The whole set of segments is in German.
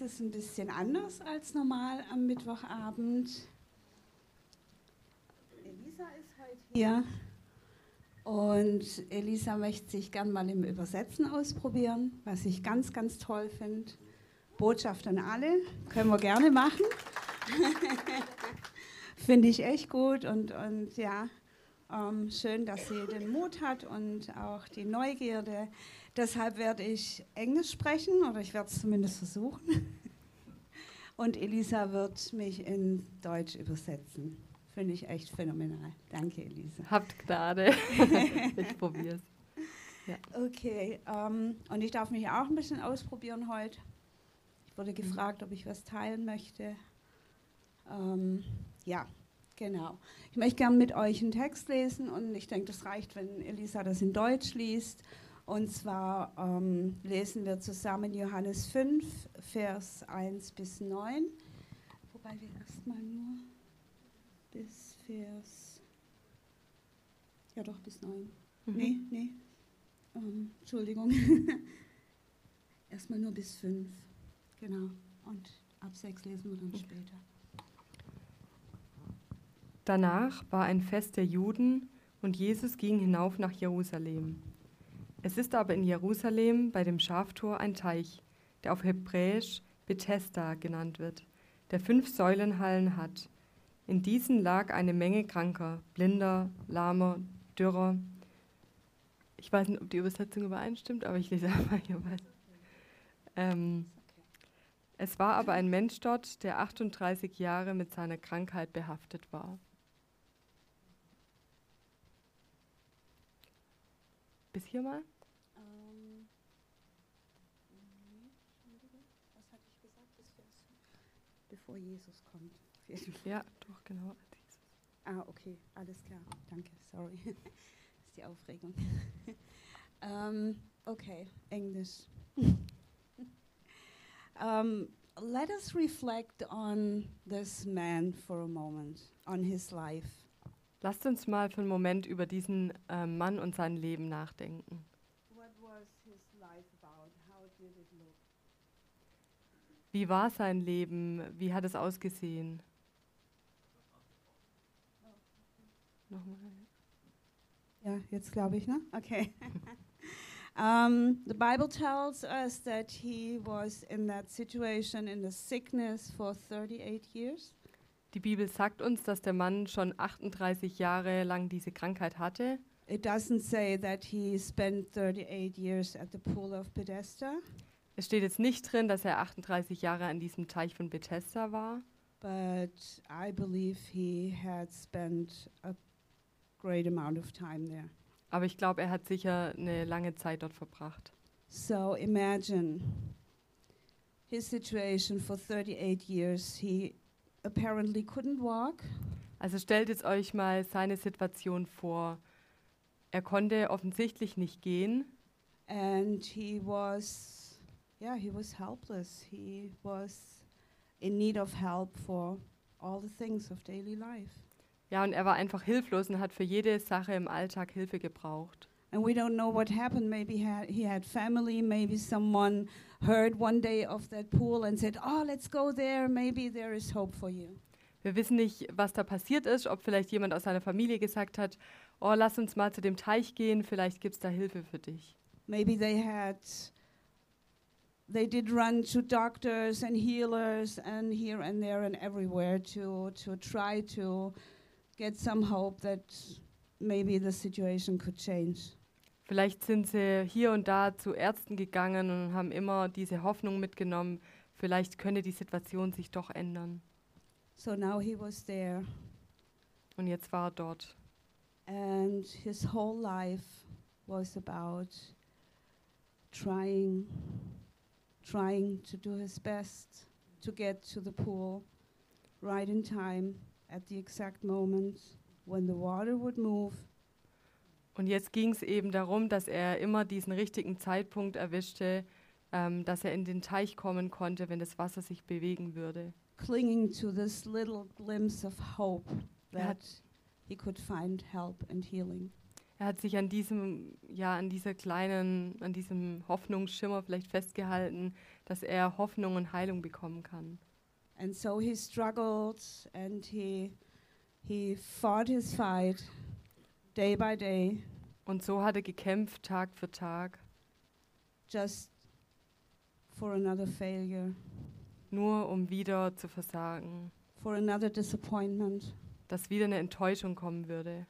ist es ein bisschen anders als normal am Mittwochabend. Elisa ist heute hier. Und Elisa möchte sich gern mal im Übersetzen ausprobieren, was ich ganz, ganz toll finde. Botschaft an alle, können wir gerne machen. finde ich echt gut und, und ja, ähm, schön, dass sie den Mut hat und auch die Neugierde. Deshalb werde ich Englisch sprechen oder ich werde es zumindest versuchen. Und Elisa wird mich in Deutsch übersetzen. Finde ich echt phänomenal. Danke, Elisa. Habt Gnade. ich probiere es. Ja. Okay, ähm, und ich darf mich auch ein bisschen ausprobieren heute. Ich wurde gefragt, ob ich was teilen möchte. Ähm, ja, genau. Ich möchte gerne mit euch einen Text lesen und ich denke, das reicht, wenn Elisa das in Deutsch liest. Und zwar ähm, lesen wir zusammen Johannes 5, Vers 1 bis 9. Wobei wir erstmal nur bis Vers. Ja, doch, bis 9. Mhm. Nee, nee. Ähm, Entschuldigung. erstmal nur bis 5. Genau. Und ab 6 lesen wir dann später. Danach war ein Fest der Juden und Jesus ging hinauf nach Jerusalem. Es ist aber in Jerusalem bei dem Schaftor ein Teich, der auf Hebräisch Bethesda genannt wird, der fünf Säulenhallen hat. In diesen lag eine Menge Kranker, Blinder, Lahmer, Dürrer. Ich weiß nicht, ob die Übersetzung übereinstimmt, aber ich lese einfach hier was. Ähm, es war aber ein Mensch dort, der 38 Jahre mit seiner Krankheit behaftet war. Bis hier mal? Ähm, was hatte ich gesagt? Bevor Jesus kommt. Ja, doch, genau. Ah, okay, alles klar. Danke, sorry. das ist die Aufregung. um, ähm, okay, Englisch. um, let us reflect on this man for a moment, on his life. Lasst uns mal für einen Moment über diesen äh, Mann und sein Leben nachdenken. Wie war sein Leben? Wie hat es ausgesehen? Nochmal. Ja, jetzt glaube ich, ne? Okay. um, the Bible tells us that he was in that situation in the sickness for 38 years. Die Bibel sagt uns, dass der Mann schon 38 Jahre lang diese Krankheit hatte. It doesn't say that he spent 38 years at the pool of Bethesda. Es steht jetzt nicht drin, dass er 38 Jahre an diesem Teich von Bethesda war. But I believe he had spent a great amount of time there. Aber ich glaube, er hat sicher eine lange Zeit dort verbracht. So imagine his situation for 38 years. He apparently couldn't walk. Also stellt jetzt euch mal seine Situation vor. Er konnte offensichtlich nicht gehen. And he was, yeah, he was helpless. He was in need of help for all the things of daily life. Ja, und er war einfach hilflos und hat für jede Sache im Alltag Hilfe gebraucht. And we don't know what happened. Maybe he had, he had family. Maybe someone heard one day of that pool and said, "Oh, let's go there. Maybe there is hope for you." Wir wissen nicht, was da passiert ist, ob vielleicht jemand aus seiner Familie gesagt hat, "Oh, lass uns mal zu dem Teich gehen. Vielleicht gibt's da Hilfe für dich." Maybe they had they did run to doctors and healers and here and there and everywhere to to try to get some hope that maybe the situation could change. Vielleicht sind sie hier und da zu Ärzten gegangen und haben immer diese Hoffnung mitgenommen, vielleicht könne die Situation sich doch ändern. So now he was there. Und jetzt war er dort. And his whole life was about trying trying to do his best to get to the pool right in time at the exact moment when the water would move und jetzt ging es eben darum, dass er immer diesen richtigen Zeitpunkt erwischte, ähm, dass er in den Teich kommen konnte, wenn das Wasser sich bewegen würde. Clinging to this little glimpse of hope that he could find help and healing. Er hat sich an diesem, ja, an dieser kleinen, an diesem Hoffnungsschimmer vielleicht festgehalten, dass er Hoffnung und Heilung bekommen kann. And so he struggled and he he fought his fight day by day Und so hat er gekämpft, Tag für Tag, just for another failure, nur um wieder zu versagen, for another disappointment. dass wieder eine Enttäuschung kommen würde.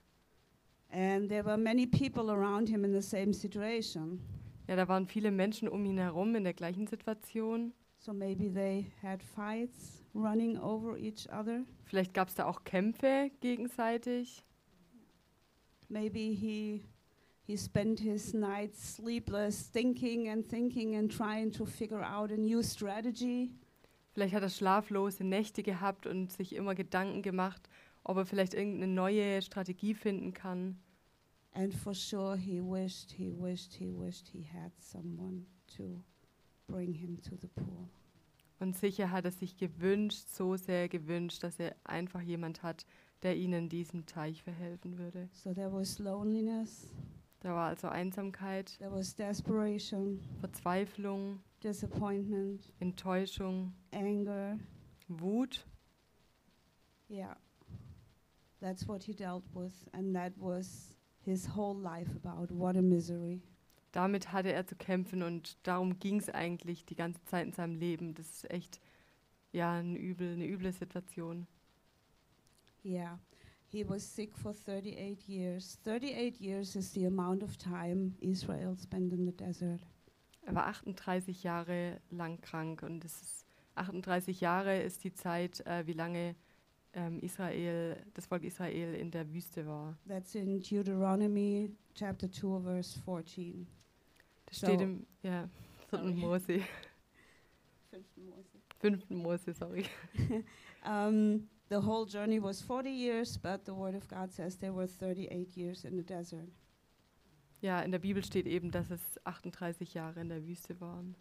And there were many people around him in the same situation. Ja, da waren viele Menschen um ihn herum in der gleichen Situation. So maybe they had fights running over each other. Vielleicht gab es da auch Kämpfe gegenseitig. Maybe he he spent his nights sleepless thinking and thinking and trying to figure out a new strategy. Vielleicht hat er schlaflose Nächte gehabt und sich immer Gedanken gemacht, ob er vielleicht irgendeine neue Strategie finden kann. And for sure he wished, he wished, he wished he had someone to bring him to the pool. Und sicher hat er sich gewünscht, so sehr gewünscht, dass er einfach jemand hat, der ihnen in diesem Teich verhelfen würde. So there was loneliness, Da war also Einsamkeit, there was desperation, Verzweiflung, disappointment, Enttäuschung, anger. Wut. Yeah. That's what he dealt with and that was his whole life about. What a misery. Damit hatte er zu kämpfen und darum ging es eigentlich die ganze Zeit in seinem Leben. Das ist echt ja ein übel, eine üble Situation. Yeah. He was sick for 38 years. 38 years is the amount of time Israel spent in the desert. Er war 38 Jahre lang krank und es ist 38 Jahre ist die Zeit, äh, wie lange ähm, Israel, das Volk Israel in der Wüste war. That's in Deuteronomy chapter 2 verse 14. Das So- steht im ja, 4. Sorry. Mose, 5. Mose, sorry. Um, the whole journey was 40 years, but the word of God says there were 38 years in the desert. Ja, in der Bibel steht eben, dass es 38 Jahre in der Wüste waren.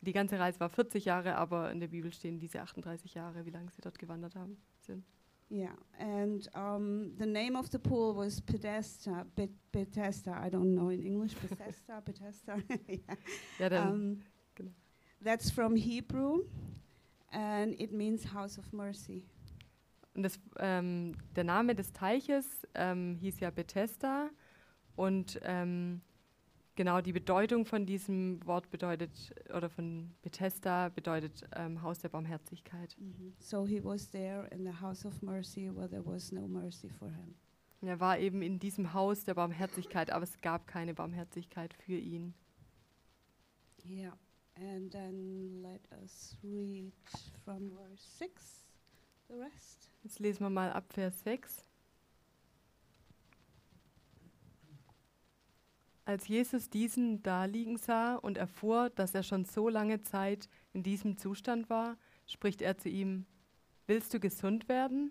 Die ganze Reise war 40 Jahre, aber in der Bibel stehen diese 38 Jahre, wie lange sie dort gewandert haben. Sind. Yeah, and um, the name of the pool was Bethesda. Be- Bethesda, I don't know in English. Bethesda, Bethesda. yeah. Ja, dann, Um, genau. that's from Hebrew, and it means house of mercy. Und das, ähm, der Name des Teiches ähm, hieß ja Bethesda und ähm, genau die Bedeutung von diesem Wort bedeutet, oder von Bethesda bedeutet ähm, Haus der Barmherzigkeit. So he was there in the house of mercy where there was no mercy for him. Er war eben in diesem Haus der Barmherzigkeit, aber es gab keine Barmherzigkeit für ihn. Yeah, and then let us read from verse 6 the rest. Jetzt lesen wir mal ab Vers 6. Als Jesus diesen da liegen sah und erfuhr, dass er schon so lange Zeit in diesem Zustand war, spricht er zu ihm, Willst du gesund werden?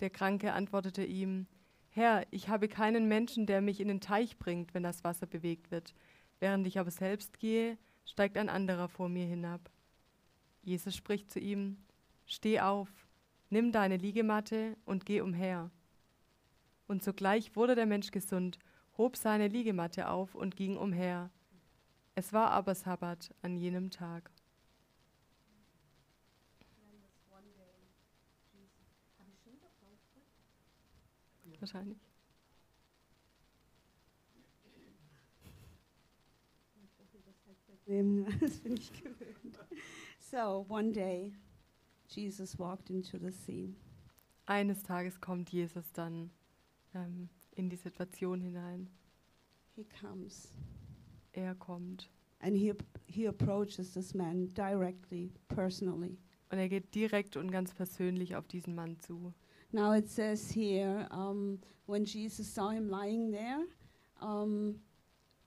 Der Kranke antwortete ihm, Herr, ich habe keinen Menschen, der mich in den Teich bringt, wenn das Wasser bewegt wird. Während ich aber selbst gehe, steigt ein anderer vor mir hinab. Jesus spricht zu ihm, Steh auf, nimm deine Liegematte und geh umher. Und sogleich wurde der Mensch gesund, hob seine Liegematte auf und ging umher. Es war aber Sabbat an jenem Tag. Wahrscheinlich. Das bin ich gewöhnt. So, one day, Jesus walked into the sea. Eines Tages kommt Jesus dann ähm, in die Situation hinein. He comes Er kommt and he, he approaches this man directly, personally. und er geht direkt und ganz persönlich auf diesen Mann zu. Now it says here, um, when Jesus saw him lying there, um,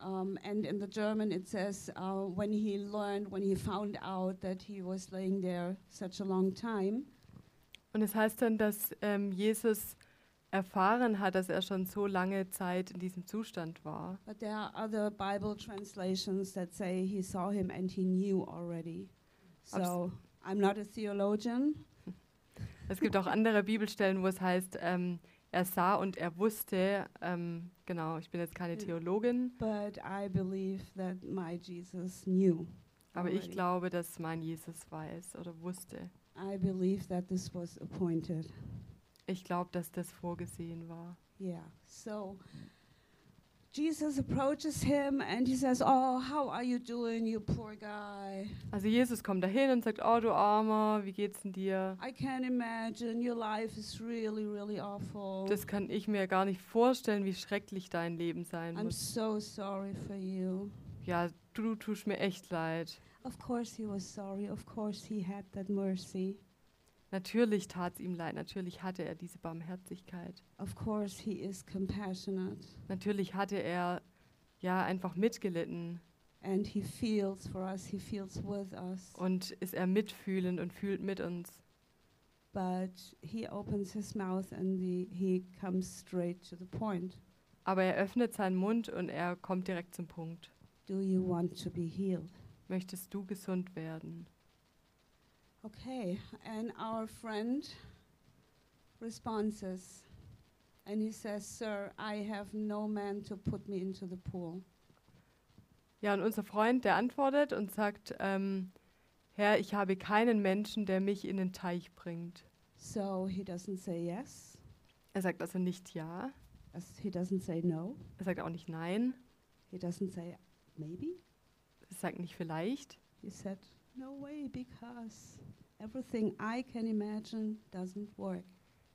um, and in the German it says, uh, when he learned, when he found out that he was laying there such a long time, Und es heißt dann, dass ähm, Jesus erfahren hat, dass er schon so lange Zeit in diesem Zustand war. but there are other Bible translations that say he saw him and he knew already. So I'm not a theologian, Es gibt auch andere Bibelstellen, wo es heißt, ähm, er sah und er wusste, ähm, genau, ich bin jetzt keine Ja. Theologin, but I believe that my Jesus knew. aber ich glaube, dass mein Jesus weiß oder wusste. I believe that this was appointed. Ich glaube, dass das vorgesehen war. Yeah. So Also Jesus kommt dahin und sagt, oh du Armer, wie geht's denn dir? I can't imagine. Your life is really, really awful. Das kann ich mir gar nicht vorstellen, wie schrecklich dein Leben sein I'm muss. so sorry for you. Ja, du tust mir echt leid. Of course he was sorry. Of course he had that mercy. Natürlich tat es ihm leid, natürlich hatte er diese Barmherzigkeit. Of course he is compassionate. Natürlich hatte er ja einfach mitgelitten And he feels for us, he feels with us. und ist er mitfühlend und fühlt mit uns. But he opens his mouth and the, he comes straight to the point. Aber er öffnet seinen Mund und er kommt direkt zum Punkt. Do you want to be healed? Möchtest du gesund werden? Okay, and our friend responds, and he says, Sir, I have no man to put me into the pool. Ja, und unser Freund, der antwortet und sagt, ähm, Herr, ich habe keinen Menschen, der mich in den Teich bringt. So he doesn't say yes, Er sagt also nicht ja, as he doesn't say no, er sagt auch nicht nein, he doesn't say maybe. er sagt nicht vielleicht. He said, No way, because everything I can imagine doesn't work.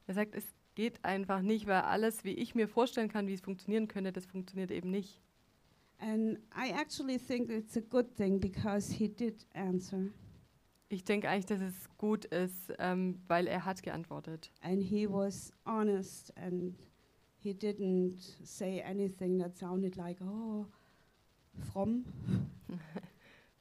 Er sagt, es geht einfach nicht, weil alles, wie ich mir vorstellen kann, wie es funktionieren könnte, das funktioniert eben nicht. And I actually think it's a good thing because he did answer Ich denke eigentlich, dass es gut ist, ähm, weil er hat geantwortet. and he was honest and he didn't say anything that sounded like, oh, fromm.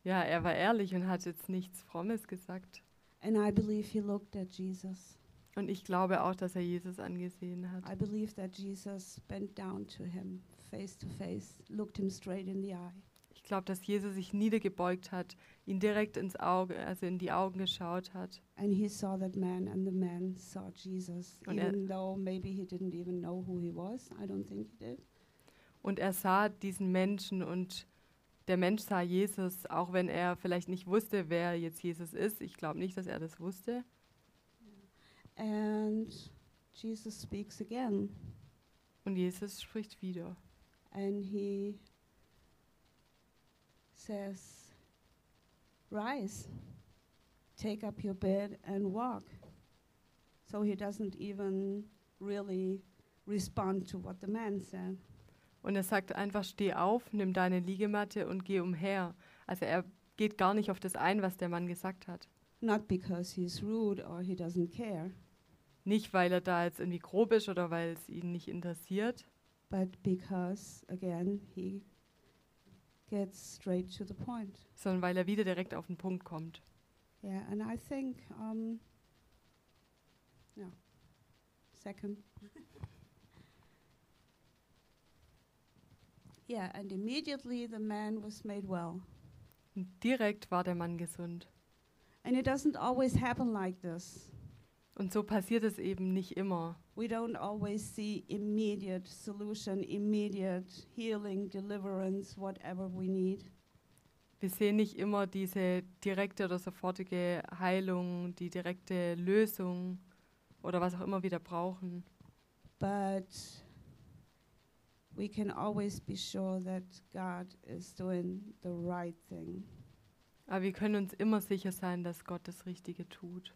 Ja, er war ehrlich und hat jetzt nichts Frommes gesagt. And I believe he looked at Jesus. Und ich glaube auch, dass er Jesus angesehen hat. I believe that Jesus bent down to him face to face, looked him straight in the eye. Ich glaube, dass Jesus sich niedergebeugt hat, ihn direkt ins Auge, also in die Augen geschaut hat. And he saw that man, and the man saw Jesus, Und even though maybe he didn't even know who he was. I don't think he did. Und er sah diesen Menschen und der Mensch sah Jesus, auch wenn er vielleicht nicht wusste, wer jetzt Jesus ist. Ich glaube nicht, dass er das wusste. And Jesus speaks again, Und Jesus spricht wieder. and he says, Rise, take up your bed, and walk. So he doesn't even really respond to what the man said. Und er sagt einfach, steh auf, nimm deine Liegematte und geh umher. Also er geht gar nicht auf das ein, was der Mann gesagt hat. Not because he's rude or he doesn't care, Nicht, weil er da jetzt irgendwie grob ist oder weil es ihn nicht interessiert, but because, again, he gets straight to the point. sondern weil er wieder direkt auf den Punkt kommt. Yeah, and I think, um, yeah, second. Yeah, and immediately the man was made well. Und direkt war der Mann gesund. And it doesn't always happen like this. Und so passiert es eben nicht immer. We don't always see immediate solution, immediate healing, deliverance, whatever we need. Wir sehen nicht immer diese direkte oder sofortige Heilung, die direkte Lösung oder was auch immer wir da brauchen. But we can always be sure that God is doing the right thing. Aber wir können uns immer sicher sein, dass Gott das Richtige tut.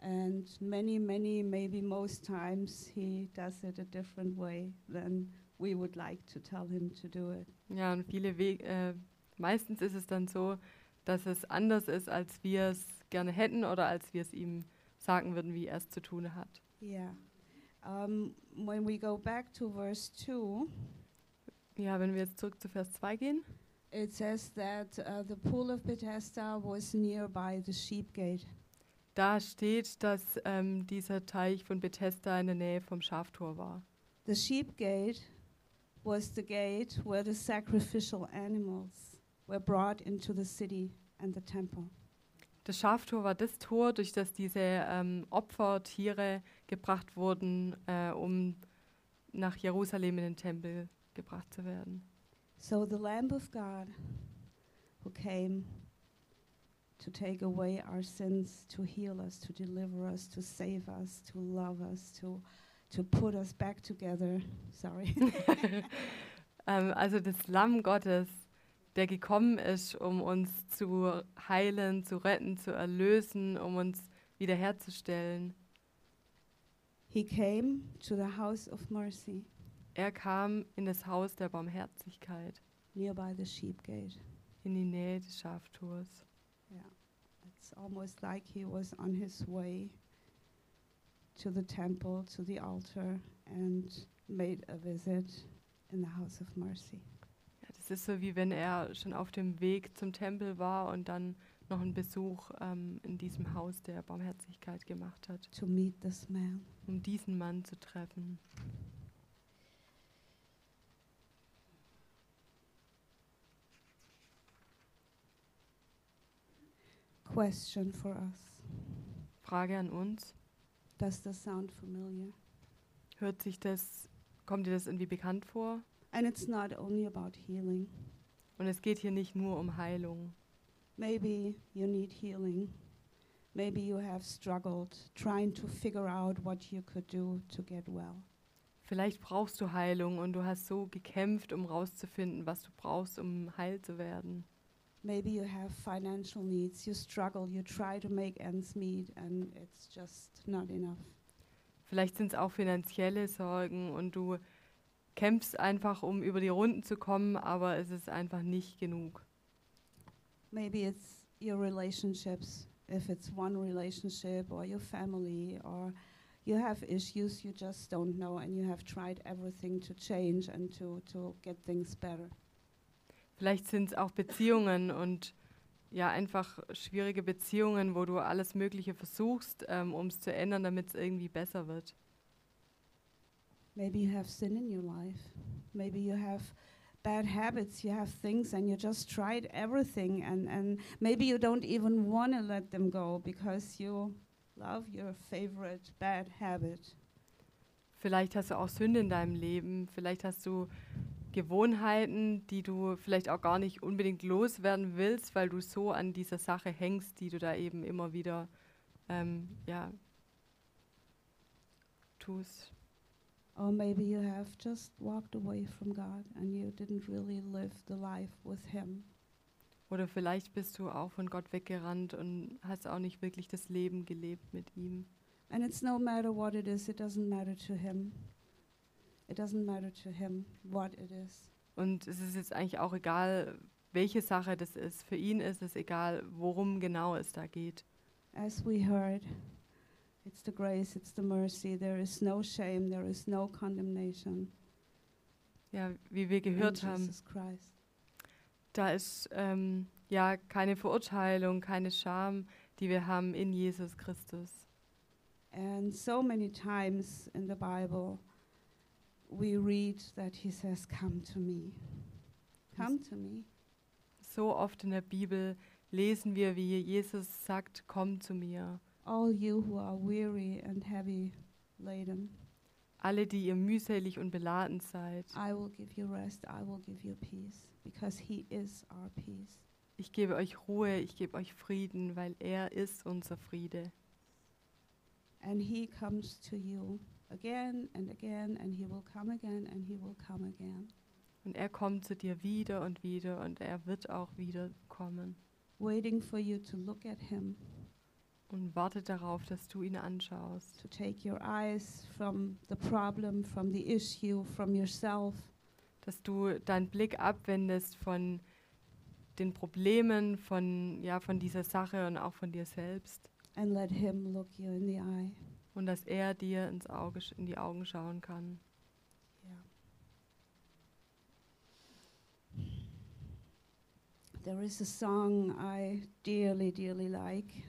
And many, many, maybe most times, He does it a different way than we would like to tell Him to do it. Ja, und viele Wege, äh, meistens ist es dann so, dass es anders ist, als wir es gerne hätten oder als wir es ihm sagen würden, wie er es zu tun hat. Yeah. Um, when we go back to verse 2, Ja, wenn wir jetzt zurück zu Vers 2 gehen, it says that uh, the pool of Bethesda was nearby the sheep gate. da steht, dass ähm, dieser Teich von Bethesda in der Nähe vom Schaftor war. The sheep gate was the gate where the sacrificial animals were brought into the city and the temple. Das Schaftor war das Tor, durch das diese ähm, Opfertiere gebracht wurden, äh, um nach Jerusalem in den Tempel gebracht zu werden. So the Lamb of God who came to take away our sins, to heal us, to deliver us, to save us, to love us, to to put us back together. Sorry. Ähm, also das Lamm Gottes, der gekommen ist, um uns zu heilen, zu retten, zu erlösen, um uns wiederherzustellen. he came to the house of mercy Er kam in das Haus der Barmherzigkeit, nearby the sheep gate. in die Nähe des Schaftors. Yeah. It's almost like he was on his way to the temple, to the altar, and made a visit in the house of mercy. Ja, das ist so, wie wenn er schon auf dem Weg zum Tempel war und dann noch einen Besuch ähm, in diesem Haus der Barmherzigkeit gemacht hat, to meet this man. um diesen Mann zu treffen. Question for us Frage an uns. Does this sound familiar? Hört sich das, kommt dir das irgendwie bekannt vor? And it's not only about healing. Und es geht hier nicht nur um Heilung. Maybe you need healing. Maybe you have struggled trying to figure out what you could do to get well. Vielleicht brauchst du Heilung und du hast so gekämpft, um rauszufinden, was du brauchst, um heil zu werden. Maybe you have financial needs. You struggle. You try to make ends meet, and it's just not enough. Vielleicht sind es auch finanzielle Sorgen und du kämpfst einfach, um über die Runden zu kommen, aber es ist einfach nicht genug. Maybe it's your relationships, if it's one relationship, or your family, or you have issues you just don't know, and you have tried everything to change and to, to get things better. Vielleicht sind es auch Beziehungen und ja, einfach schwierige Beziehungen, wo du alles Mögliche versuchst, ähm, um es zu ändern, damit es irgendwie besser wird. Maybe you have sin in your life. Maybe you have bad habits, you have things, and you just tried everything, and, and maybe you don't even want to let them go because you love your favorite bad habit. Vielleicht hast du auch Sünde in deinem Leben, vielleicht hast du Gewohnheiten, die du vielleicht auch gar nicht unbedingt loswerden willst, weil du so an dieser Sache hängst, die du da eben immer wieder ähm, ja, tust. Or maybe you have just walked away from God and you didn't really live the life with Him. Oder vielleicht bist du auch von Gott weggerannt und hast auch nicht wirklich das Leben gelebt mit ihm. And it's no matter what it is, it doesn't matter to Him. It doesn't matter to Him what it is. Und es ist jetzt eigentlich auch egal, welche Sache das ist. Für ihn ist es egal, worum genau es da geht. As we heard, it's the grace, it's the mercy. There is no shame, there is no condemnation. Ja, wie wir in gehört haben, Jesus Christ. da ist ähm, ja keine Verurteilung, keine Scham, die wir haben in Jesus Christus. And so many times in the Bible, we read that He says, Come to me. Come to me. So oft in der Bibel lesen wir, wie Jesus sagt, komm zu mir. All you who are weary and heavy laden, Alle, die ihr mühselig und beladen seid. I will give you rest, I will give you peace, because He is our peace. Ich gebe euch Ruhe, ich gebe euch Frieden, weil er ist unser Friede. And He comes to you again and again, and He will come again, and He will come again, Und er kommt zu dir wieder und wieder und er wird auch wieder kommen waiting for you to look at Him, und wartet darauf, dass du ihn anschaust, to take your eyes from the problem, from the issue, from yourself, dass du deinen Blick abwendest von den Problemen, von, ja, von dieser Sache und auch von dir selbst. And let Him look you in the eye. Und dass er dir ins Auge, in die Augen schauen kann. Yeah. There is a song I dearly, dearly like.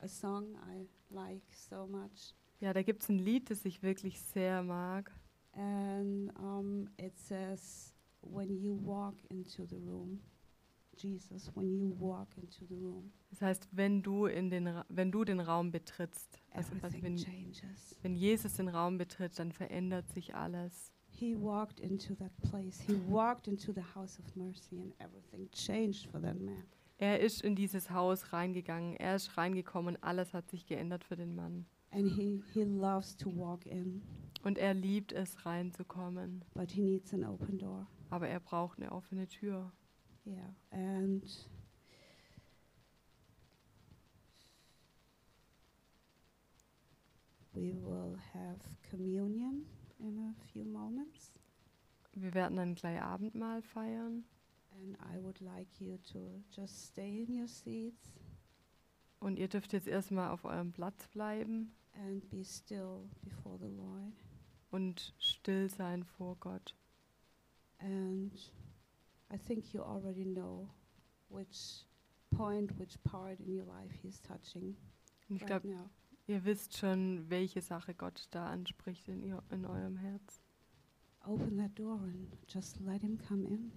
A song I like so much. Ja, da gibt es ein Lied, das ich wirklich sehr mag. And um, it says, When you walk into the room, Jesus when you walk into the room. Das heißt, wenn du, in den, Ra- wenn du den Raum betrittst, also wenn, changes. wenn Jesus den Raum betritt, dann verändert sich alles. He walked into that place. He walked into the house of mercy, and everything changed for that man. Er ist in dieses Haus reingegangen, er ist reingekommen und alles hat sich geändert für den Mann. And he, he loves to walk in, Und er liebt es, reinzukommen. but he needs an open door. Aber er braucht eine offene Tür. Yeah, and we will have communion in a few moments. Wir werden dann gleich Abendmahl feiern. And I would like you to just stay in your seats Und ihr dürft jetzt erstmal auf eurem Platz bleiben and be still before the Lord. und still sein vor Gott. And I think you already know which point, which part in your life He's touching ich right glaube, ihr wisst schon, welche Sache Gott da anspricht in, ihr, in eurem Herz. Open that door and just let Him come in.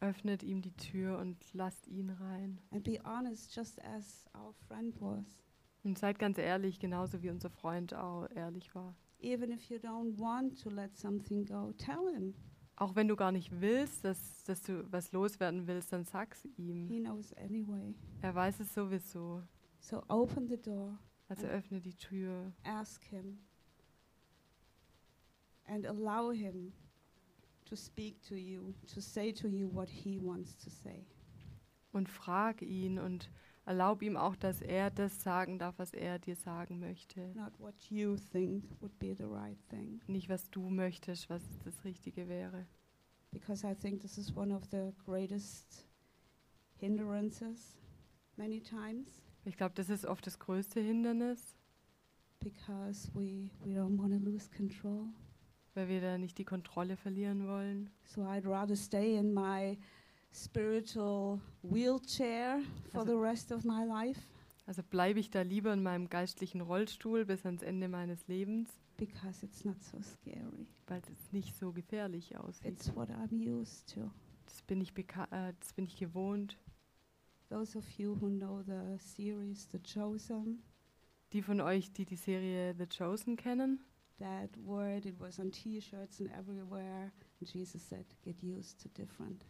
Öffnet ihm die Tür und lasst ihn rein. And be honest, just as our friend was. Und seid ganz ehrlich, genauso wie unser Freund auch ehrlich war. Even if you don't want to let something go, tell Him. Auch wenn du gar nicht willst, dass, dass du was loswerden willst, dann sag's ihm. He knows anyway. Er weiß es sowieso. So open the door, Also öffne die Tür ask Him, and allow Him to speak to you, to say to you what He wants to say. und frag ihn und erlaub ihm auch, dass er das sagen darf, was er dir sagen möchte. Not what you think would be the right thing. Nicht, was du möchtest, was das Richtige wäre. Because I think this is one of the greatest hindrances many times Ich glaube, das ist oft das größte Hindernis, because we, we don't want to lose control. weil wir da nicht die Kontrolle verlieren wollen. So I'd rather stay in my spiritual wheelchair for Also- the rest of my life Also bleibe ich da lieber in meinem geistlichen Rollstuhl bis ans Ende meines Lebens, because it's not so scary. weil es nicht so gefährlich aussieht. It's what I'm used to. Das bin ich, äh, das bin ich gewohnt. Those of you who know the series The Chosen, Die von euch, die die Serie The Chosen kennen, that word, it was on t-shirts and everywhere. And Jesus said, get used to different.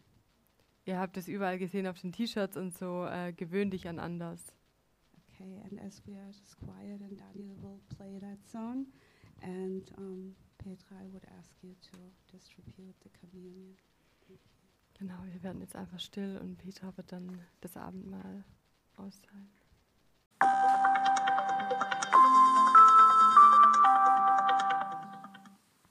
Ihr habt es überall gesehen auf den T-Shirts und so, äh, gewöhn dich an anders. Okay, and as we are just quiet and Daniel will play that song, and um, Petra, I would ask you to distribute the communion. Genau, wir werden jetzt einfach still und Peter wird dann das Abendmahl austeilen.